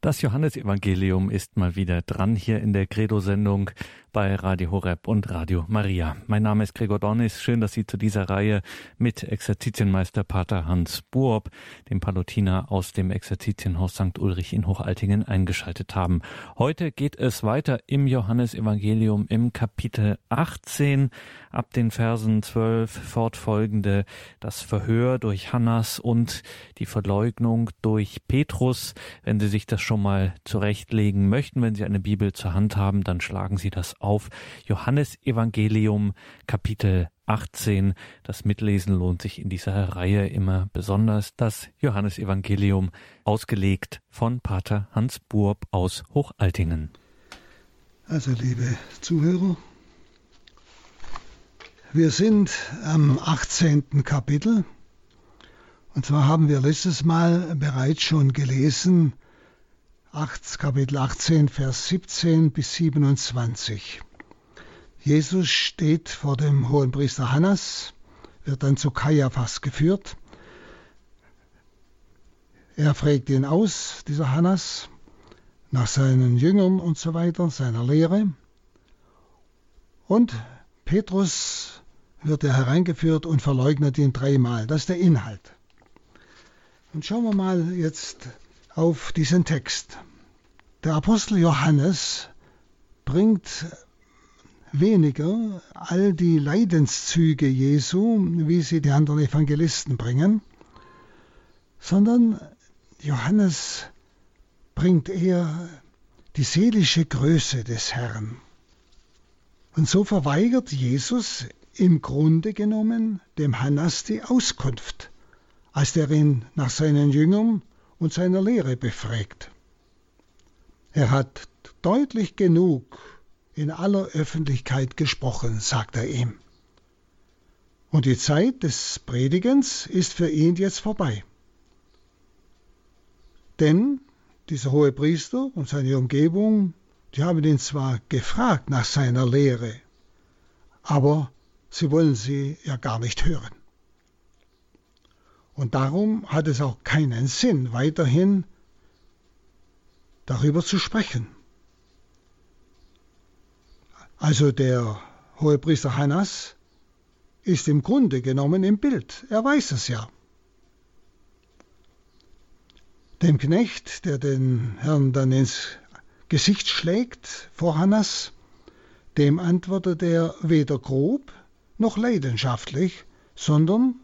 Das Johannesevangelium ist mal wieder dran hier in der Credo-Sendung bei Radio Horeb und Radio Maria. Mein Name ist Gregor Dornis. Schön, dass Sie zu dieser Reihe mit Exerzitienmeister Pater Hans Buob, dem Palutiner aus dem Exerzitienhaus St. Ulrich in Hochaltingen, eingeschaltet haben. Heute geht es weiter im Johannesevangelium im Kapitel 18 ab den Versen 12 fortfolgende das Verhör durch Hannas und die Verleugnung durch Petrus. Wenn Sie sich das schon mal zurechtlegen möchten, wenn Sie eine Bibel zur Hand haben, dann schlagen Sie das auf Johannes Evangelium Kapitel 18. Das Mitlesen lohnt sich in dieser Reihe immer besonders. Das Johannes Evangelium ausgelegt von Pater Hans Burb aus Hochaltingen. Also liebe Zuhörer, wir sind am 18. Kapitel und zwar haben wir letztes Mal bereits schon gelesen 8, Kapitel 18, Vers 17 bis 27. Jesus steht vor dem hohen Priester Hannas, wird dann zu Kaiaphas geführt. Er fragt ihn aus, dieser Hannas, nach seinen Jüngern und so weiter, seiner Lehre. Und Petrus wird er hereingeführt und verleugnet ihn dreimal. Das ist der Inhalt. Und schauen wir mal jetzt auf diesen Text. Der Apostel Johannes bringt weniger all die Leidenszüge Jesu, wie sie die anderen Evangelisten bringen, sondern Johannes bringt eher die seelische Größe des Herrn. Und so verweigert Jesus im Grunde genommen dem Hannas die Auskunft, als der ihn nach seinen Jüngern und seiner Lehre befragt. Er hat deutlich genug in aller Öffentlichkeit gesprochen, sagt er ihm. Und die Zeit des Predigens ist für ihn jetzt vorbei. Denn dieser hohe Priester und seine Umgebung, die haben ihn zwar gefragt nach seiner Lehre, aber sie wollen sie ja gar nicht hören. Und darum hat es auch keinen Sinn, weiterhin darüber zu sprechen. Also der hohe Priester Hannas ist im Grunde genommen im Bild. Er weiß es ja. Dem Knecht, der den Herrn dann ins Gesicht schlägt vor Hannas, dem antwortet er weder grob noch leidenschaftlich, sondern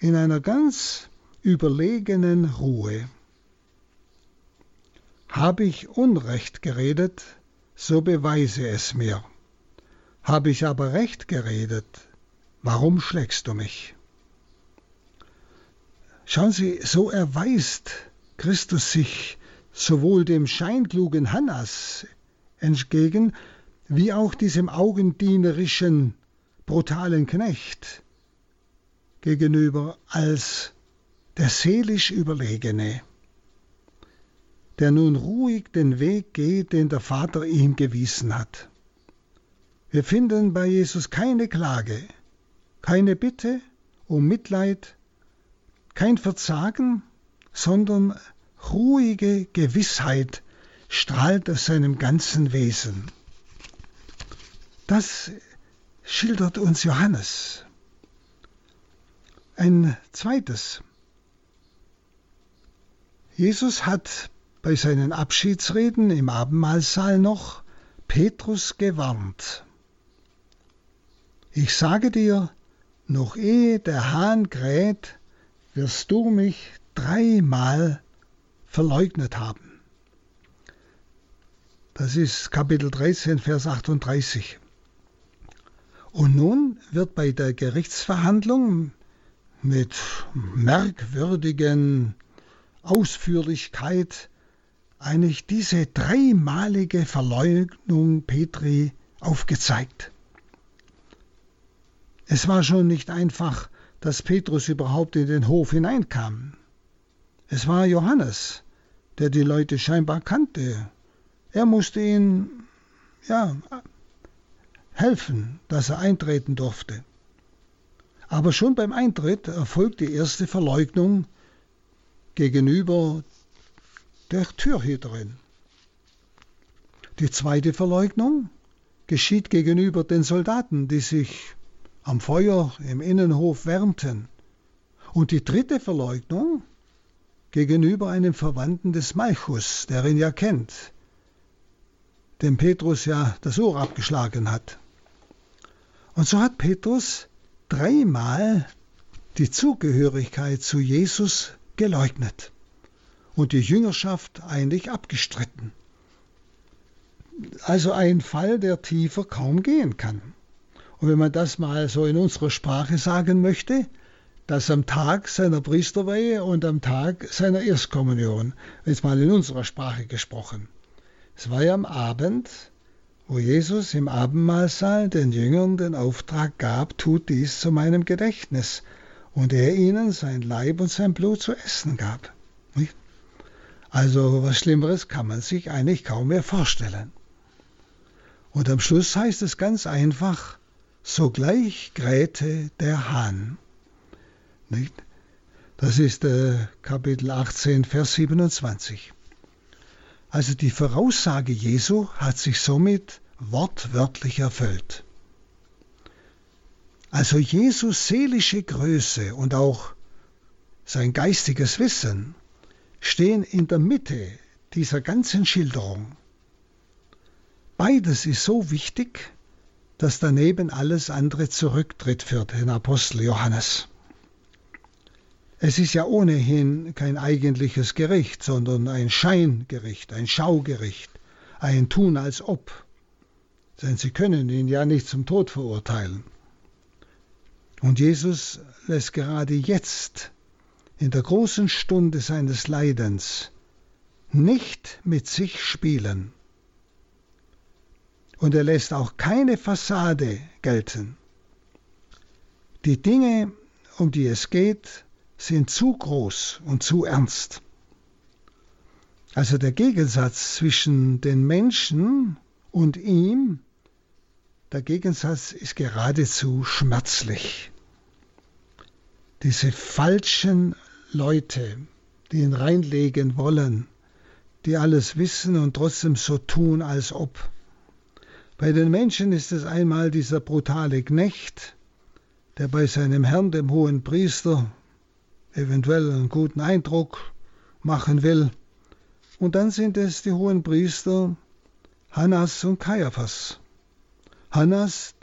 in einer ganz überlegenen Ruhe. Habe ich Unrecht geredet, so beweise es mir. Habe ich aber Recht geredet, warum schlägst du mich? Schauen Sie, so erweist Christus sich sowohl dem scheinklugen Hannas entgegen, wie auch diesem augendienerischen, brutalen Knecht gegenüber als der seelisch Überlegene der nun ruhig den Weg geht, den der Vater ihm gewiesen hat. Wir finden bei Jesus keine Klage, keine Bitte um Mitleid, kein Verzagen, sondern ruhige Gewissheit strahlt aus seinem ganzen Wesen. Das schildert uns Johannes. Ein zweites. Jesus hat bei seinen Abschiedsreden im Abendmahlsaal noch Petrus gewarnt. Ich sage dir, noch ehe der Hahn kräht, wirst du mich dreimal verleugnet haben. Das ist Kapitel 13, Vers 38. Und nun wird bei der Gerichtsverhandlung mit merkwürdigen Ausführlichkeit eigentlich diese dreimalige Verleugnung Petri aufgezeigt. Es war schon nicht einfach, dass Petrus überhaupt in den Hof hineinkam. Es war Johannes, der die Leute scheinbar kannte. Er musste ihnen, ja, helfen, dass er eintreten durfte. Aber schon beim Eintritt erfolgt die erste Verleugnung gegenüber der Türhüterin. Die zweite Verleugnung geschieht gegenüber den Soldaten, die sich am Feuer im Innenhof wärmten. Und die dritte Verleugnung gegenüber einem Verwandten des Malchus, der ihn ja kennt, dem Petrus ja das Ohr abgeschlagen hat. Und so hat Petrus dreimal die Zugehörigkeit zu Jesus geleugnet und die Jüngerschaft eigentlich abgestritten. Also ein Fall, der tiefer kaum gehen kann. Und wenn man das mal so in unserer Sprache sagen möchte, dass am Tag seiner Priesterweihe und am Tag seiner Erstkommunion, jetzt mal in unserer Sprache gesprochen, es war ja am Abend, wo Jesus im Abendmahlsaal den Jüngern den Auftrag gab, tut dies zu meinem Gedächtnis, und er ihnen sein Leib und sein Blut zu essen gab. Also was Schlimmeres kann man sich eigentlich kaum mehr vorstellen. Und am Schluss heißt es ganz einfach, sogleich krähte der Hahn. Nicht? Das ist äh, Kapitel 18, Vers 27. Also die Voraussage Jesu hat sich somit wortwörtlich erfüllt. Also Jesus seelische Größe und auch sein geistiges Wissen stehen in der Mitte dieser ganzen Schilderung. Beides ist so wichtig, dass daneben alles andere zurücktritt für den Apostel Johannes. Es ist ja ohnehin kein eigentliches Gericht, sondern ein Scheingericht, ein Schaugericht, ein Tun als ob. Denn sie können ihn ja nicht zum Tod verurteilen. Und Jesus lässt gerade jetzt, in der großen Stunde seines Leidens, nicht mit sich spielen und er lässt auch keine Fassade gelten. Die Dinge, um die es geht, sind zu groß und zu ernst. Also der Gegensatz zwischen den Menschen und ihm, der Gegensatz ist geradezu schmerzlich. Diese falschen Leute, die ihn reinlegen wollen, die alles wissen und trotzdem so tun, als ob. Bei den Menschen ist es einmal dieser brutale Knecht, der bei seinem Herrn, dem hohen Priester, eventuell einen guten Eindruck machen will. Und dann sind es die hohen Priester Hannas und Kaiaphas. Hannas,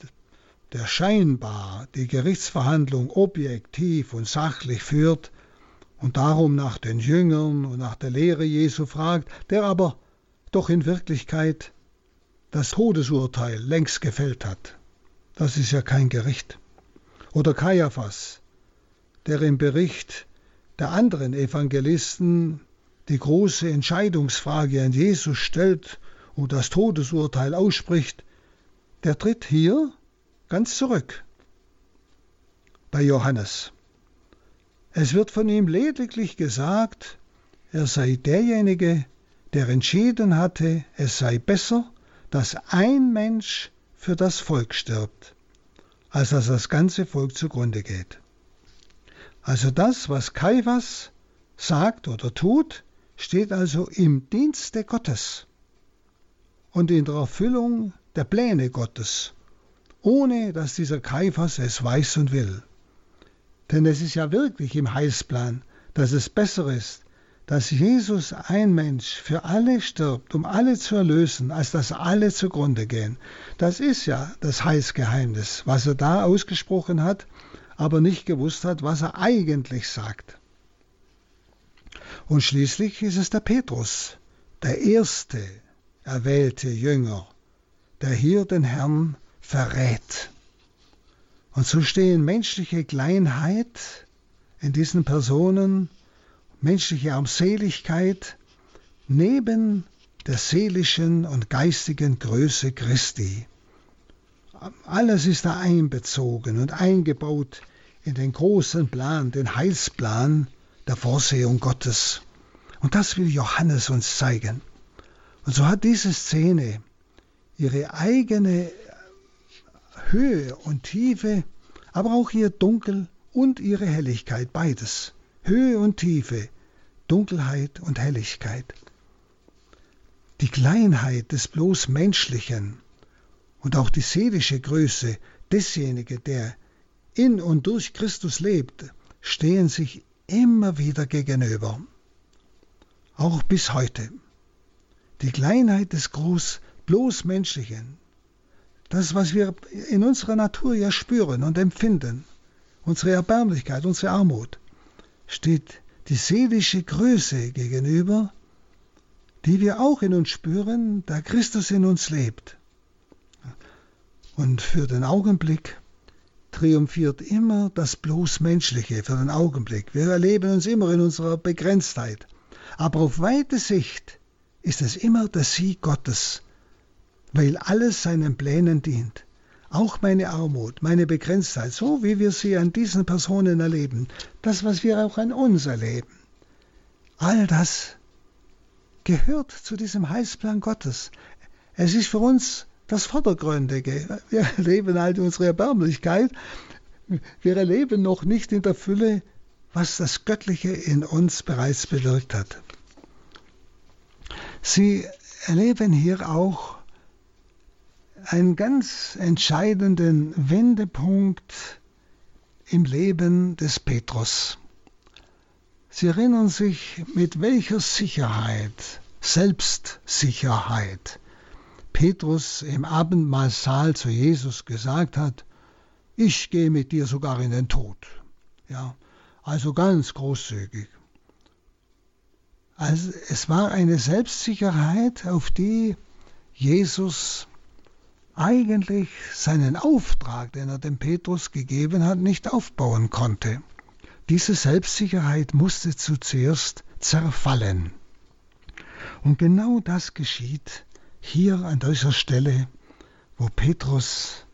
der scheinbar die Gerichtsverhandlung objektiv und sachlich führt und darum nach den Jüngern und nach der Lehre Jesu fragt, der aber doch in Wirklichkeit das Todesurteil längst gefällt hat. Das ist ja kein Gericht. Oder Kaiaphas, der im Bericht der anderen Evangelisten die große Entscheidungsfrage an Jesus stellt und das Todesurteil ausspricht, der tritt hier ganz zurück bei Johannes. Es wird von ihm lediglich gesagt, er sei derjenige, der entschieden hatte, es sei besser, dass ein Mensch für das Volk stirbt, als dass das ganze Volk zugrunde geht. Also das, was Kaiphas sagt oder tut, steht also im Dienste Gottes und in der Erfüllung der Pläne Gottes, ohne dass dieser Kaiphas es weiß und will. Denn es ist ja wirklich im Heilsplan, dass es besser ist, dass Jesus ein Mensch für alle stirbt, um alle zu erlösen, als dass alle zugrunde gehen. Das ist ja das Heilsgeheimnis, was er da ausgesprochen hat, aber nicht gewusst hat, was er eigentlich sagt. Und schließlich ist es der Petrus, der erste erwählte Jünger, der hier den Herrn verrät. Und so stehen menschliche Kleinheit in diesen Personen menschliche Armseligkeit neben der seelischen und geistigen Größe Christi. Alles ist da einbezogen und eingebaut in den großen Plan, den Heilsplan der Vorsehung Gottes. Und das will Johannes uns zeigen. Und so hat diese Szene ihre eigene Höhe und Tiefe, aber auch ihr Dunkel und ihre Helligkeit, beides. Höhe und Tiefe, Dunkelheit und Helligkeit. die Kleinheit des bloß Menschlichen und auch die seelische Größe desjenigen, der in und durch Christus lebt, stehen sich immer wieder gegenüber. Auch bis heute. Die Kleinheit des groß bloß Menschlichen, das, was wir in unserer Natur ja spüren und empfinden, unsere Erbärmlichkeit, unsere Armut, steht die seelische Größe gegenüber, die wir auch in uns spüren, da Christus in uns lebt. Und für den Augenblick triumphiert immer das bloß Menschliche, für den Augenblick. Wir erleben uns immer in unserer Begrenztheit. Aber auf weite Sicht ist es immer der Sieg Gottes, weil alles seinen Plänen dient. Auch meine Armut, meine Begrenztheit, so wie wir sie an diesen Personen erleben, das, was wir auch an uns erleben, all das gehört zu diesem Heilsplan Gottes. Es ist für uns das Vordergründige. Wir erleben halt unsere Erbärmlichkeit. Wir erleben noch nicht in der Fülle, was das Göttliche in uns bereits bewirkt hat. Sie erleben hier auch einen ganz entscheidenden Wendepunkt im Leben des Petrus. Sie erinnern sich, mit welcher Sicherheit, Selbstsicherheit, Petrus im Abendmahlsaal zu Jesus gesagt hat, ich gehe mit dir sogar in den Tod. Ja, also ganz großzügig. Also es war eine Selbstsicherheit, auf die Jesus eigentlich seinen Auftrag, den er dem Petrus gegeben hat, nicht aufbauen konnte. Diese Selbstsicherheit musste zuerst zerfallen. Und genau das geschieht hier an dieser Stelle, wo Petrus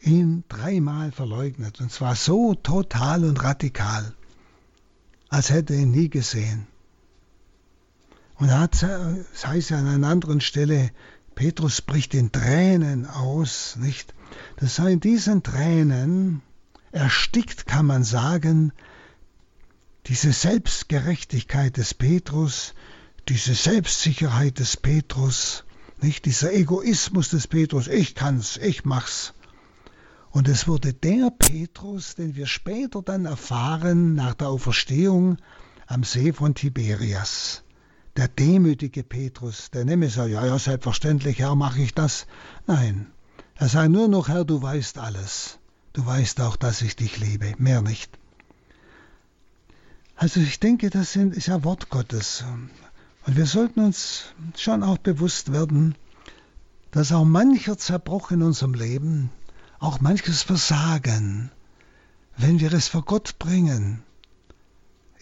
ihn dreimal verleugnet, und zwar so total und radikal, als hätte er ihn nie gesehen. Und da hat, das heißt an einer anderen Stelle, Petrus bricht in Tränen aus, nicht? Das sei in diesen Tränen erstickt, kann man sagen, diese Selbstgerechtigkeit des Petrus, diese Selbstsicherheit des Petrus, nicht dieser Egoismus des Petrus, ich kann's, ich mach's. Und es wurde der Petrus, den wir später dann erfahren nach der Auferstehung am See von Tiberias. Der demütige Petrus, der sagt, ja, ja, selbstverständlich, Herr, mache ich das. Nein, er sagt nur noch, Herr, du weißt alles. Du weißt auch, dass ich dich liebe, mehr nicht. Also ich denke, das ist ja Wort Gottes. Und wir sollten uns schon auch bewusst werden, dass auch mancher Zerbruch in unserem Leben, auch manches Versagen, wenn wir es vor Gott bringen,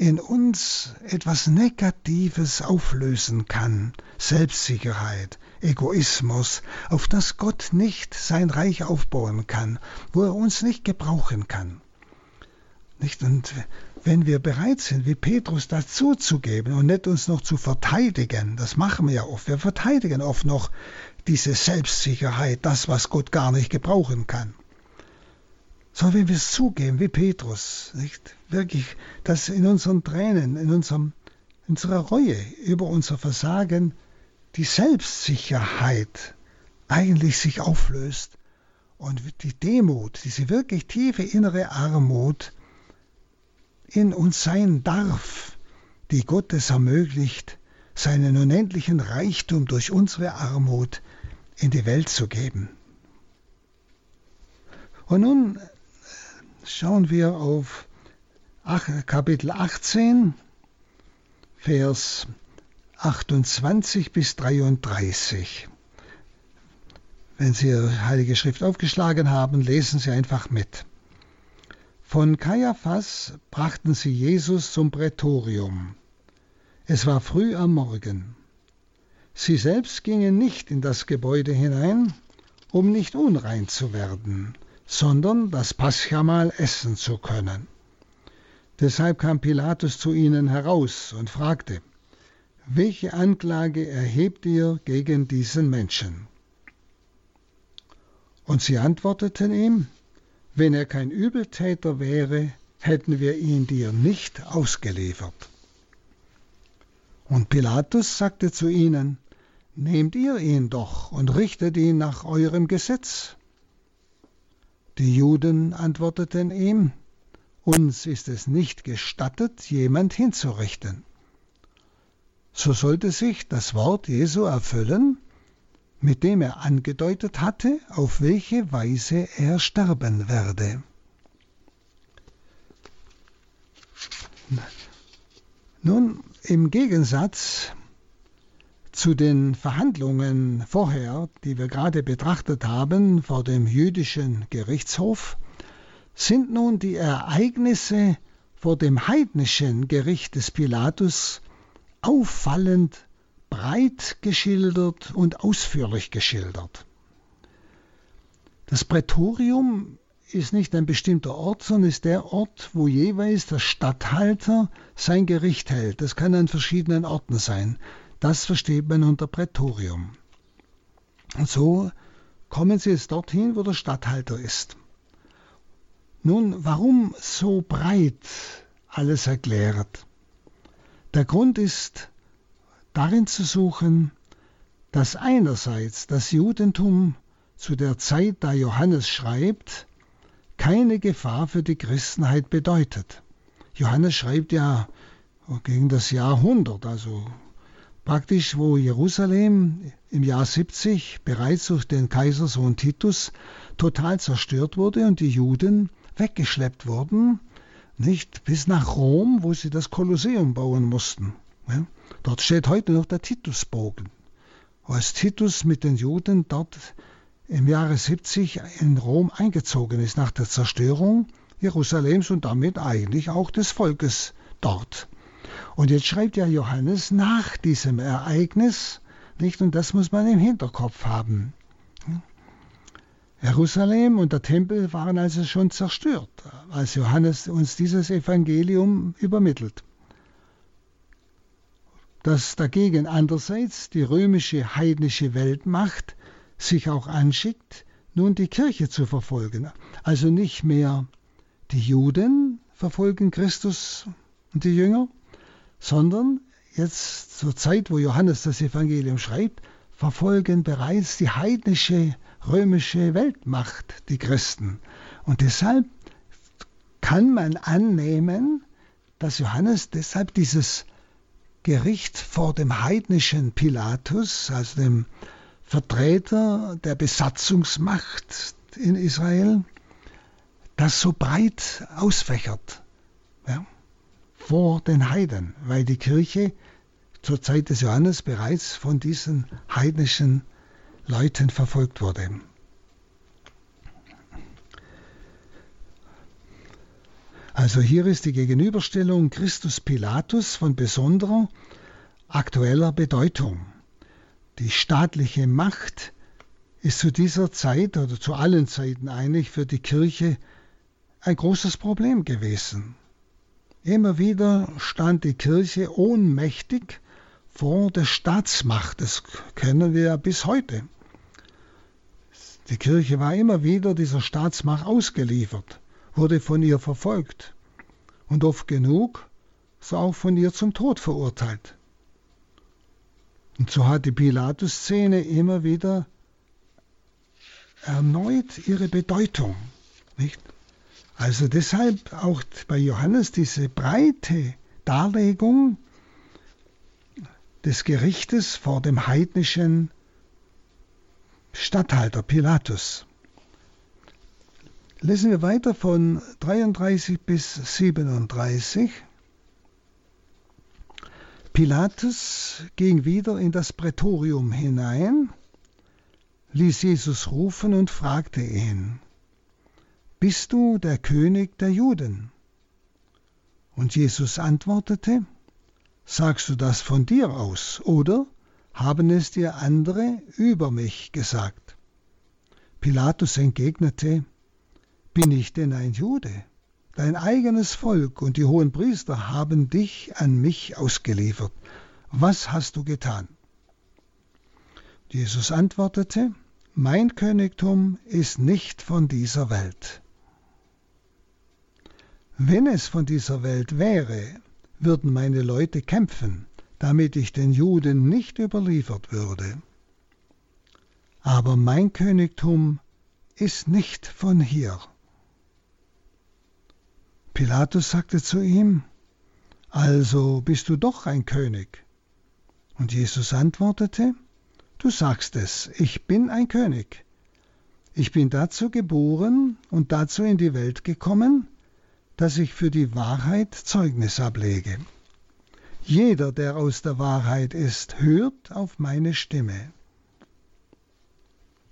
in uns etwas Negatives auflösen kann, Selbstsicherheit, Egoismus, auf das Gott nicht sein Reich aufbauen kann, wo er uns nicht gebrauchen kann. Nicht? Und wenn wir bereit sind, wie Petrus dazuzugeben und nicht uns noch zu verteidigen, das machen wir ja oft, wir verteidigen oft noch diese Selbstsicherheit, das, was Gott gar nicht gebrauchen kann. Sondern wenn wir es zugeben, wie Petrus, nicht? wirklich, dass in unseren Tränen, in unserem, unserer Reue über unser Versagen die Selbstsicherheit eigentlich sich auflöst und die Demut, diese wirklich tiefe innere Armut, in uns sein darf, die Gott es ermöglicht, seinen unendlichen Reichtum durch unsere Armut in die Welt zu geben. Und nun schauen wir auf Kapitel 18, Vers 28 bis 33. Wenn Sie Heilige Schrift aufgeschlagen haben, lesen Sie einfach mit. Von Kaiaphas brachten sie Jesus zum Prätorium. Es war früh am Morgen. Sie selbst gingen nicht in das Gebäude hinein, um nicht unrein zu werden, sondern das Paschamal essen zu können. Deshalb kam Pilatus zu ihnen heraus und fragte, welche Anklage erhebt ihr gegen diesen Menschen? Und sie antworteten ihm, wenn er kein Übeltäter wäre, hätten wir ihn dir nicht ausgeliefert. Und Pilatus sagte zu ihnen, nehmt ihr ihn doch und richtet ihn nach eurem Gesetz. Die Juden antworteten ihm, uns ist es nicht gestattet, jemand hinzurichten. So sollte sich das Wort Jesu erfüllen, mit dem er angedeutet hatte, auf welche Weise er sterben werde. Nun, im Gegensatz zu den Verhandlungen vorher, die wir gerade betrachtet haben, vor dem jüdischen Gerichtshof, sind nun die Ereignisse vor dem heidnischen Gericht des Pilatus auffallend breit geschildert und ausführlich geschildert. Das Prätorium ist nicht ein bestimmter Ort, sondern ist der Ort, wo jeweils der Statthalter sein Gericht hält. Das kann an verschiedenen Orten sein. Das versteht man unter Prätorium. Und so kommen Sie jetzt dorthin, wo der Statthalter ist. Nun, warum so breit alles erklärt? Der Grund ist darin zu suchen, dass einerseits das Judentum zu der Zeit, da Johannes schreibt, keine Gefahr für die Christenheit bedeutet. Johannes schreibt ja gegen das Jahr 100, also praktisch wo Jerusalem im Jahr 70 bereits durch den Kaisersohn Titus total zerstört wurde und die Juden weggeschleppt wurden nicht bis nach Rom, wo sie das Kolosseum bauen mussten. Ja? Dort steht heute noch der Titusbogen. Als Titus mit den Juden dort im Jahre 70 in Rom eingezogen ist, nach der Zerstörung Jerusalems und damit eigentlich auch des Volkes dort. Und jetzt schreibt ja Johannes nach diesem Ereignis, nicht? Und das muss man im Hinterkopf haben. Jerusalem und der Tempel waren also schon zerstört, als Johannes uns dieses Evangelium übermittelt. Dass dagegen andererseits die römische heidnische Weltmacht sich auch anschickt, nun die Kirche zu verfolgen. Also nicht mehr die Juden verfolgen Christus und die Jünger, sondern jetzt zur Zeit, wo Johannes das Evangelium schreibt, verfolgen bereits die heidnische römische Weltmacht, die Christen. Und deshalb kann man annehmen, dass Johannes deshalb dieses Gericht vor dem heidnischen Pilatus, also dem Vertreter der Besatzungsmacht in Israel, das so breit ausfächert ja, vor den Heiden, weil die Kirche zur Zeit des Johannes bereits von diesen heidnischen Leuten verfolgt wurde. Also hier ist die Gegenüberstellung Christus Pilatus von besonderer aktueller Bedeutung. Die staatliche Macht ist zu dieser Zeit oder zu allen Zeiten eigentlich für die Kirche ein großes Problem gewesen. Immer wieder stand die Kirche ohnmächtig vor der Staatsmacht. Das kennen wir ja bis heute. Die Kirche war immer wieder dieser Staatsmacht ausgeliefert, wurde von ihr verfolgt und oft genug so auch von ihr zum Tod verurteilt. Und so hat die Pilatus-Szene immer wieder erneut ihre Bedeutung. Nicht? Also deshalb auch bei Johannes diese breite Darlegung des Gerichtes vor dem heidnischen Statthalter Pilatus. Lesen wir weiter von 33 bis 37. Pilatus ging wieder in das Prätorium hinein, ließ Jesus rufen und fragte ihn, Bist du der König der Juden? Und Jesus antwortete, Sagst du das von dir aus, oder haben es dir andere über mich gesagt. Pilatus entgegnete, bin ich denn ein Jude? Dein eigenes Volk und die hohen Priester haben dich an mich ausgeliefert. Was hast du getan? Jesus antwortete, Mein Königtum ist nicht von dieser Welt. Wenn es von dieser Welt wäre, würden meine Leute kämpfen damit ich den Juden nicht überliefert würde. aber mein Königtum ist nicht von hier. Pilatus sagte zu ihm, Also bist du doch ein König. Und Jesus antwortete, Du sagst es, ich bin ein König. Ich bin dazu geboren und dazu in die Welt gekommen, dass ich für die Wahrheit Zeugnis ablege. Jeder, der aus der Wahrheit ist, hört auf meine Stimme.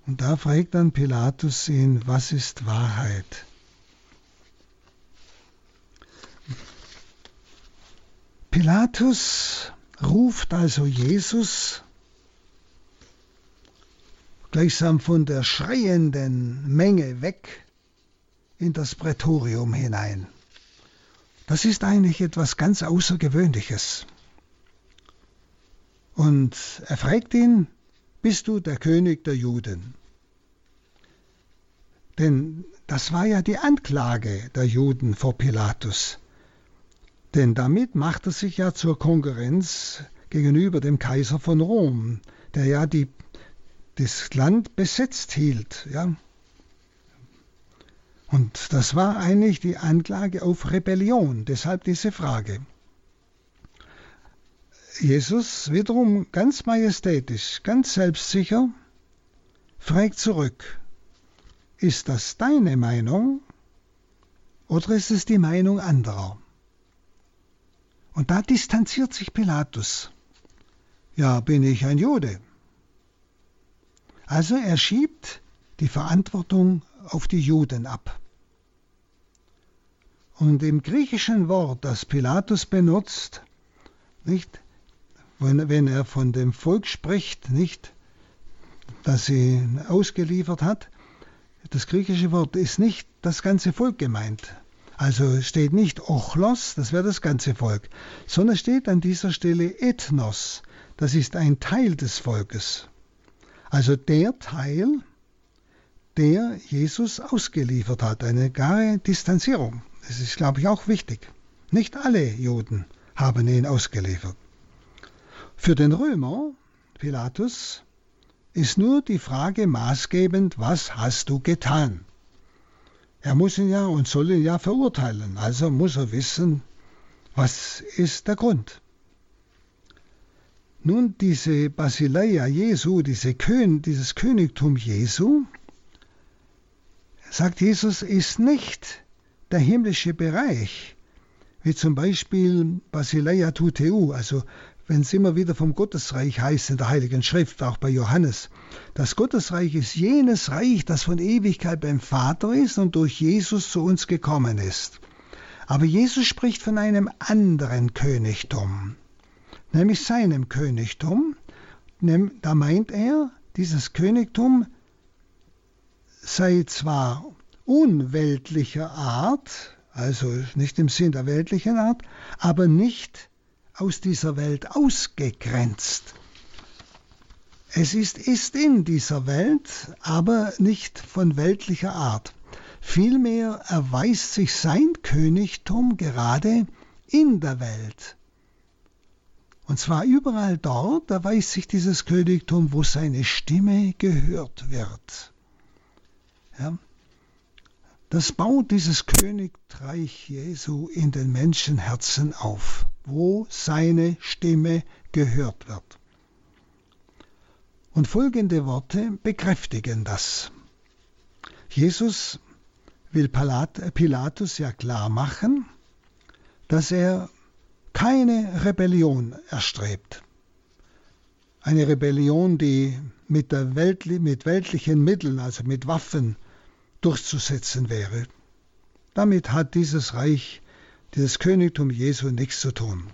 Und da fragt dann Pilatus ihn, was ist Wahrheit? Pilatus ruft also Jesus gleichsam von der schreienden Menge weg in das Prätorium hinein. Das ist eigentlich etwas ganz Außergewöhnliches. Und er fragt ihn, bist du der König der Juden? Denn das war ja die Anklage der Juden vor Pilatus. Denn damit macht er sich ja zur Konkurrenz gegenüber dem Kaiser von Rom, der ja die, das Land besetzt hielt. Ja. Und das war eigentlich die Anklage auf Rebellion, deshalb diese Frage. Jesus wiederum ganz majestätisch, ganz selbstsicher, fragt zurück, ist das deine Meinung oder ist es die Meinung anderer? Und da distanziert sich Pilatus. Ja, bin ich ein Jude. Also er schiebt die Verantwortung auf die Juden ab. Und im griechischen Wort, das Pilatus benutzt, nicht, wenn, wenn er von dem Volk spricht, nicht, das sie ausgeliefert hat, das griechische Wort ist nicht das ganze Volk gemeint, also steht nicht Ochlos, das wäre das ganze Volk, sondern steht an dieser Stelle Ethnos, das ist ein Teil des Volkes. Also der Teil, der Jesus ausgeliefert hat, eine klare Distanzierung. Das ist, glaube ich, auch wichtig. Nicht alle Juden haben ihn ausgeliefert. Für den Römer, Pilatus, ist nur die Frage maßgebend, was hast du getan? Er muss ihn ja und soll ihn ja verurteilen, also muss er wissen, was ist der Grund. Nun, diese Basileia Jesu, diese Kön dieses Königtum Jesu, sagt Jesus, ist nicht der himmlische Bereich, wie zum Beispiel Basileia Tuteu, also wenn es immer wieder vom Gottesreich heißt in der Heiligen Schrift, auch bei Johannes. Das Gottesreich ist jenes Reich, das von Ewigkeit beim Vater ist und durch Jesus zu uns gekommen ist. Aber Jesus spricht von einem anderen Königtum, nämlich seinem Königtum. Da meint er, dieses Königtum sei zwar unweltlicher Art, also nicht im Sinn der weltlichen Art, aber nicht aus dieser Welt ausgegrenzt. Es ist, ist in dieser Welt, aber nicht von weltlicher Art. Vielmehr erweist sich sein Königtum gerade in der Welt. Und zwar überall dort erweist sich dieses Königtum, wo seine Stimme gehört wird. Ja? Das baut dieses Königreich Jesu in den Menschenherzen auf wo seine Stimme gehört wird. Und folgende Worte bekräftigen das. Jesus will Pilatus ja klar machen, dass er keine Rebellion erstrebt. Eine Rebellion, die mit, Welt, mit weltlichen Mitteln, also mit Waffen, durchzusetzen wäre. Damit hat dieses Reich dieses Königtum Jesu nichts zu tun.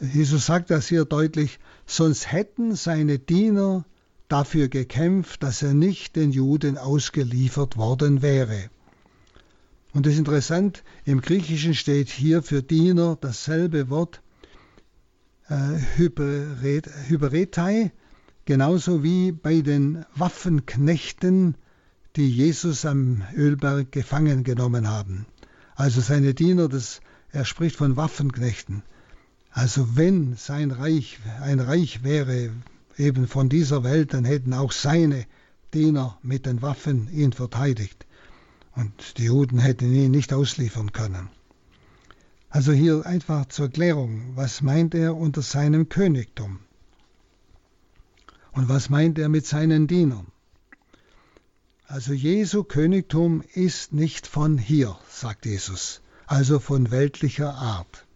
Jesus sagt das hier deutlich, sonst hätten seine Diener dafür gekämpft, dass er nicht den Juden ausgeliefert worden wäre. Und es ist interessant, im Griechischen steht hier für Diener dasselbe Wort äh, Hyperetai, genauso wie bei den Waffenknechten, die Jesus am Ölberg gefangen genommen haben also seine Diener, das, er spricht von Waffenknechten. Also wenn sein Reich ein Reich wäre eben von dieser Welt, dann hätten auch seine Diener mit den Waffen ihn verteidigt. Und die Juden hätten ihn nicht ausliefern können. Also hier einfach zur Klärung, was meint er unter seinem Königtum? Und was meint er mit seinen Dienern? Also Jesu Königtum ist nicht von hier, sagt Jesus, also von weltlicher Art.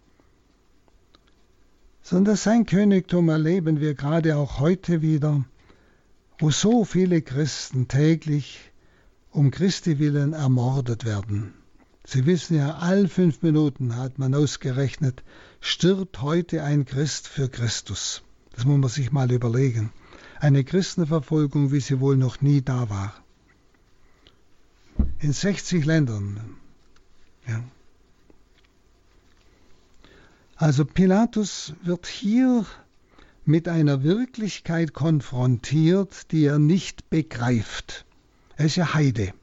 Sondern sein Königtum erleben wir gerade auch heute wieder, wo so viele Christen täglich um Christi willen ermordet werden. Sie wissen ja, all fünf Minuten hat man ausgerechnet, stirbt heute ein Christ für Christus. Das muss man sich mal überlegen. Eine Christenverfolgung, wie sie wohl noch nie da war. In 60 Ländern. Ja. Also Pilatus wird hier mit einer Wirklichkeit konfrontiert, die er nicht begreift. Er ist ja Heide.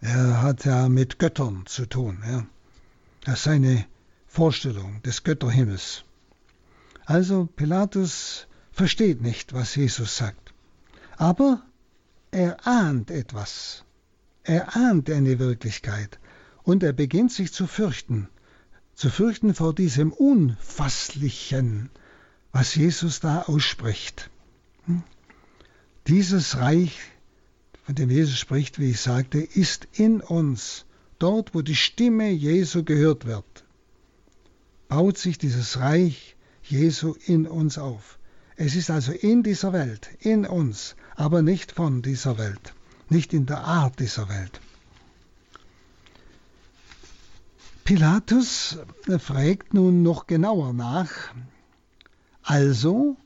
Er hat ja mit Göttern zu tun. Ja. Das ist seine Vorstellung des Götterhimmels. Also Pilatus versteht nicht, was Jesus sagt. Aber er ahnt etwas. Er ahnt eine Wirklichkeit. Und er beginnt sich zu fürchten. Zu fürchten vor diesem Unfasslichen, was Jesus da ausspricht. Hm? Dieses Reich von dem Jesus spricht, wie ich sagte, ist in uns. Dort, wo die Stimme Jesu gehört wird, baut sich dieses Reich Jesu in uns auf. Es ist also in dieser Welt, in uns, aber nicht von dieser Welt, nicht in der Art dieser Welt. Pilatus fragt nun noch genauer nach, also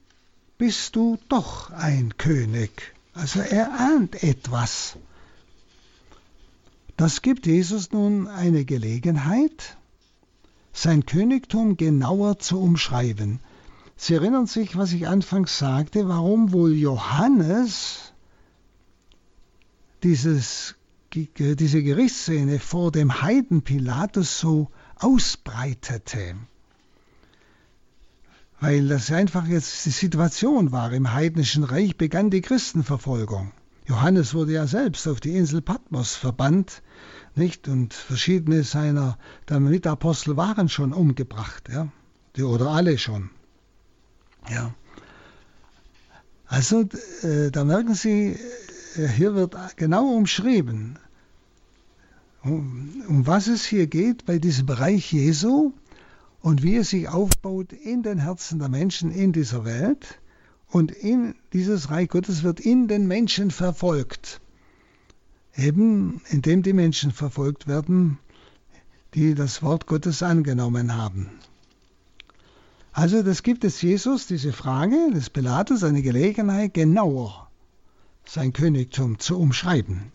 bist du doch ein König. Also er ahnt etwas. Das gibt Jesus nun eine Gelegenheit, sein Königtum genauer zu umschreiben. Sie erinnern sich, was ich anfangs sagte, warum wohl Johannes dieses, diese Gerichtsszene vor dem Heiden Pilatus so ausbreitete weil das einfach jetzt die Situation war. Im heidnischen Reich begann die Christenverfolgung. Johannes wurde ja selbst auf die Insel Patmos verbannt, nicht? Und verschiedene seiner der Mitapostel waren schon umgebracht, ja? Die, oder alle schon. Ja. Also, äh, da merken Sie, äh, hier wird genau umschrieben, um, um was es hier geht bei diesem Bereich Jesu und wie es sich aufbaut in den Herzen der Menschen in dieser Welt. Und in dieses Reich Gottes wird in den Menschen verfolgt. Eben indem die Menschen verfolgt werden, die das Wort Gottes angenommen haben. Also das gibt es Jesus, diese Frage des Pilatus, eine Gelegenheit, genauer sein Königtum zu umschreiben.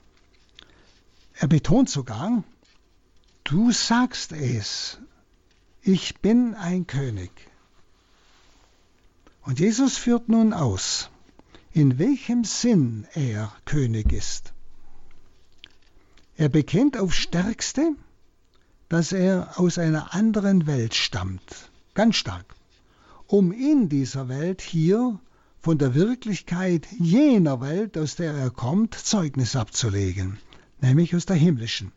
Er betont sogar, du sagst es, ich bin ein König. Und Jesus führt nun aus, in welchem Sinn er König ist. Er bekennt auf stärkste, dass er aus einer anderen Welt stammt, ganz stark, um in dieser Welt hier von der Wirklichkeit jener Welt, aus der er kommt, Zeugnis abzulegen, nämlich aus der himmlischen,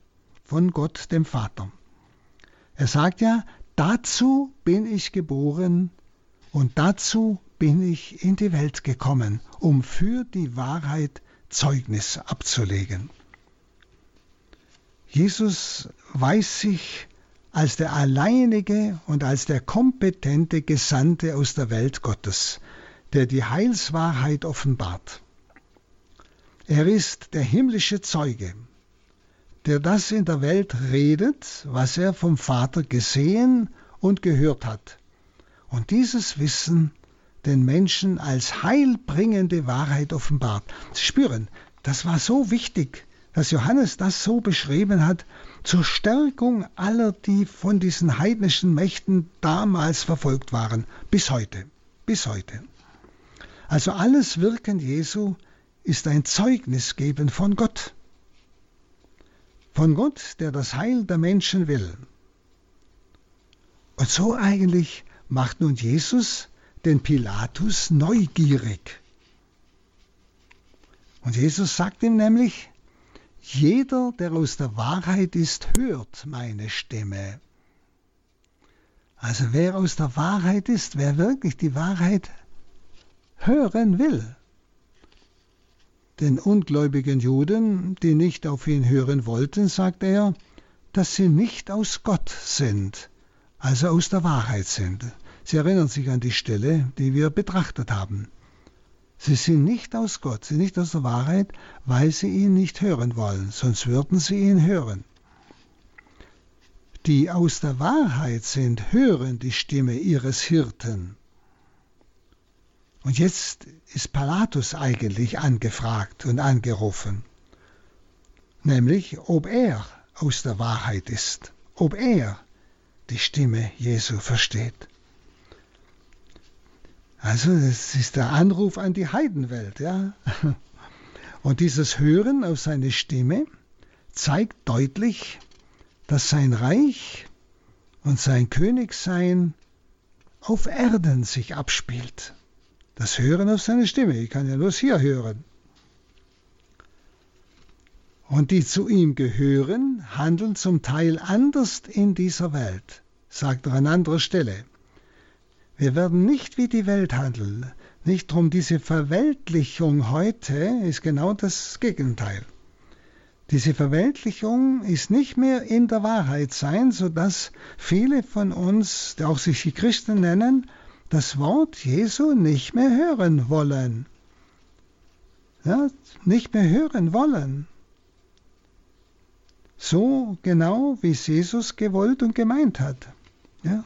von Gott dem Vater. Er sagt ja, Dazu bin ich geboren und dazu bin ich in die Welt gekommen, um für die Wahrheit Zeugnis abzulegen. Jesus weiß sich als der alleinige und als der kompetente Gesandte aus der Welt Gottes, der die Heilswahrheit offenbart. Er ist der himmlische Zeuge, der das in der Welt redet, was er vom Vater gesehen und gehört hat. Und dieses Wissen den Menschen als heilbringende Wahrheit offenbart. Sie spüren, das war so wichtig, dass Johannes das so beschrieben hat, zur Stärkung aller, die von diesen heidnischen Mächten damals verfolgt waren, bis heute, bis heute. Also alles Wirken Jesu ist ein Zeugnis geben von Gott von Gott, der das Heil der Menschen will. Und so eigentlich macht nun Jesus den Pilatus neugierig. Und Jesus sagt ihm nämlich, jeder, der aus der Wahrheit ist, hört meine Stimme. Also wer aus der Wahrheit ist, wer wirklich die Wahrheit hören will. Den ungläubigen Juden, die nicht auf ihn hören wollten, sagt er, dass sie nicht aus Gott sind, also aus der Wahrheit sind. Sie erinnern sich an die Stelle, die wir betrachtet haben. Sie sind nicht aus Gott, sie sind nicht aus der Wahrheit, weil sie ihn nicht hören wollen, sonst würden sie ihn hören. Die aus der Wahrheit sind, hören die Stimme ihres Hirten. Und jetzt ist Pilatus eigentlich angefragt und angerufen, nämlich ob er aus der Wahrheit ist, ob er die Stimme Jesu versteht. Also es ist der Anruf an die Heidenwelt, ja. Und dieses Hören auf seine Stimme zeigt deutlich, dass sein Reich und sein Königsein auf Erden sich abspielt. Das Hören auf seine Stimme, ich kann ja bloß hier hören. Und die zu ihm gehören, handeln zum Teil anders in dieser Welt, sagt er an anderer Stelle. Wir werden nicht wie die Welt handeln. Nicht drum diese Verweltlichung heute ist genau das Gegenteil. Diese Verweltlichung ist nicht mehr in der Wahrheit sein, sodass viele von uns, die auch sich die Christen nennen, das Wort Jesu nicht mehr hören wollen. Ja, nicht mehr hören wollen. So genau, wie es Jesus gewollt und gemeint hat. Ja.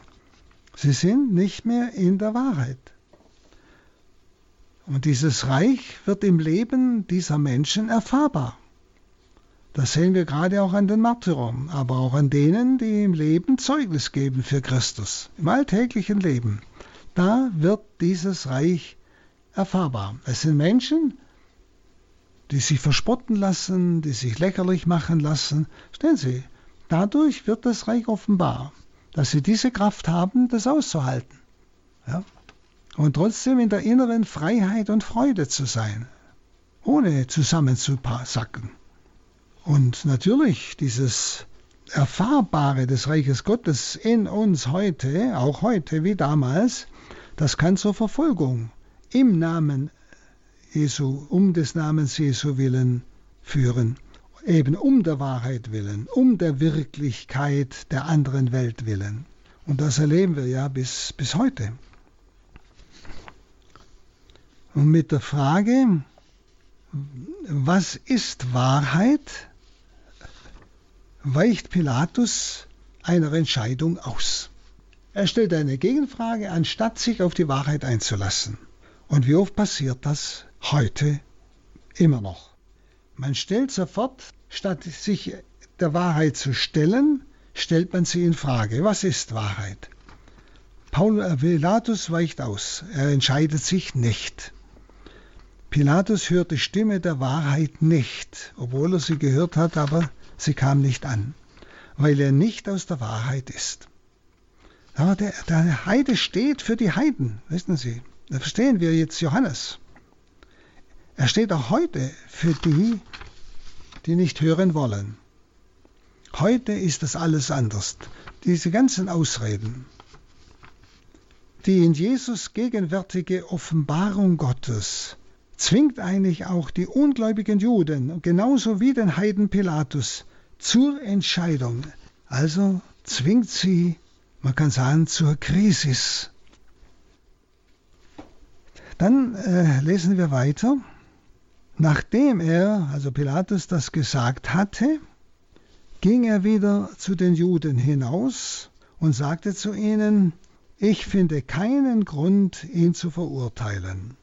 Sie sind nicht mehr in der Wahrheit. Und dieses Reich wird im Leben dieser Menschen erfahrbar. Das sehen wir gerade auch an den Märtyrern, aber auch an denen, die im Leben Zeugnis geben für Christus, im alltäglichen Leben. Da wird dieses Reich erfahrbar. Es sind Menschen, die sich verspotten lassen, die sich lächerlich machen lassen. Stellen Sie, dadurch wird das Reich offenbar dass sie diese Kraft haben, das auszuhalten. Ja? Und trotzdem in der inneren Freiheit und Freude zu sein, ohne zusammenzusacken. Und natürlich dieses Erfahrbare des Reiches Gottes in uns heute, auch heute wie damals, das kann zur Verfolgung im Namen Jesu, um des Namens Jesu willen führen eben um der Wahrheit willen, um der Wirklichkeit der anderen Welt willen. Und das erleben wir ja bis, bis heute. Und mit der Frage, was ist Wahrheit, weicht Pilatus einer Entscheidung aus. Er stellt eine Gegenfrage, anstatt sich auf die Wahrheit einzulassen. Und wie oft passiert das heute immer noch? Man stellt sofort Statt sich der Wahrheit zu stellen, stellt man sie in Frage. Was ist Wahrheit? Paul äh, Pilatus weicht aus. Er entscheidet sich nicht. Pilatus hört die Stimme der Wahrheit nicht, obwohl er sie gehört hat, aber sie kam nicht an, weil er nicht aus der Wahrheit ist. Aber der, der Heide steht für die Heiden, wissen Sie. Da verstehen wir jetzt Johannes. Er steht auch heute für die, die nicht hören wollen. Heute ist das alles anders. Diese ganzen Ausreden, die in Jesus gegenwärtige Offenbarung Gottes zwingt eigentlich auch die ungläubigen Juden, genauso wie den Heiden Pilatus, zur Entscheidung. Also zwingt sie, man kann sagen, zur Krisis. Dann äh, lesen wir weiter. Nachdem er, also Pilatus, das gesagt hatte, ging er wieder zu den Juden hinaus und sagte zu ihnen, ich finde keinen Grund, ihn zu verurteilen.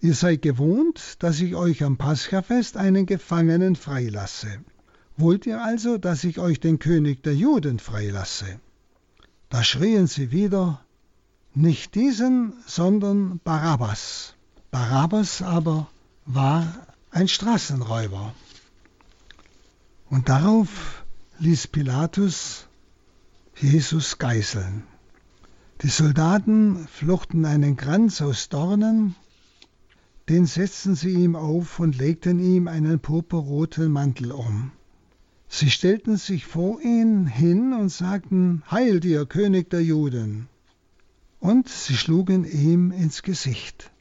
Ihr seid gewohnt, dass ich euch am Paschafest einen Gefangenen freilasse. Wollt ihr also, dass ich euch den König der Juden freilasse? Da schrien sie wieder, nicht diesen, sondern Barabbas. Barabbas aber war ein Straßenräuber. Und darauf ließ Pilatus Jesus geißeln. Die Soldaten flochten einen Kranz aus Dornen, den setzten sie ihm auf und legten ihm einen purpurroten Mantel um. Sie stellten sich vor ihn hin und sagten, Heil dir, König der Juden. Und sie schlugen ihm ins Gesicht.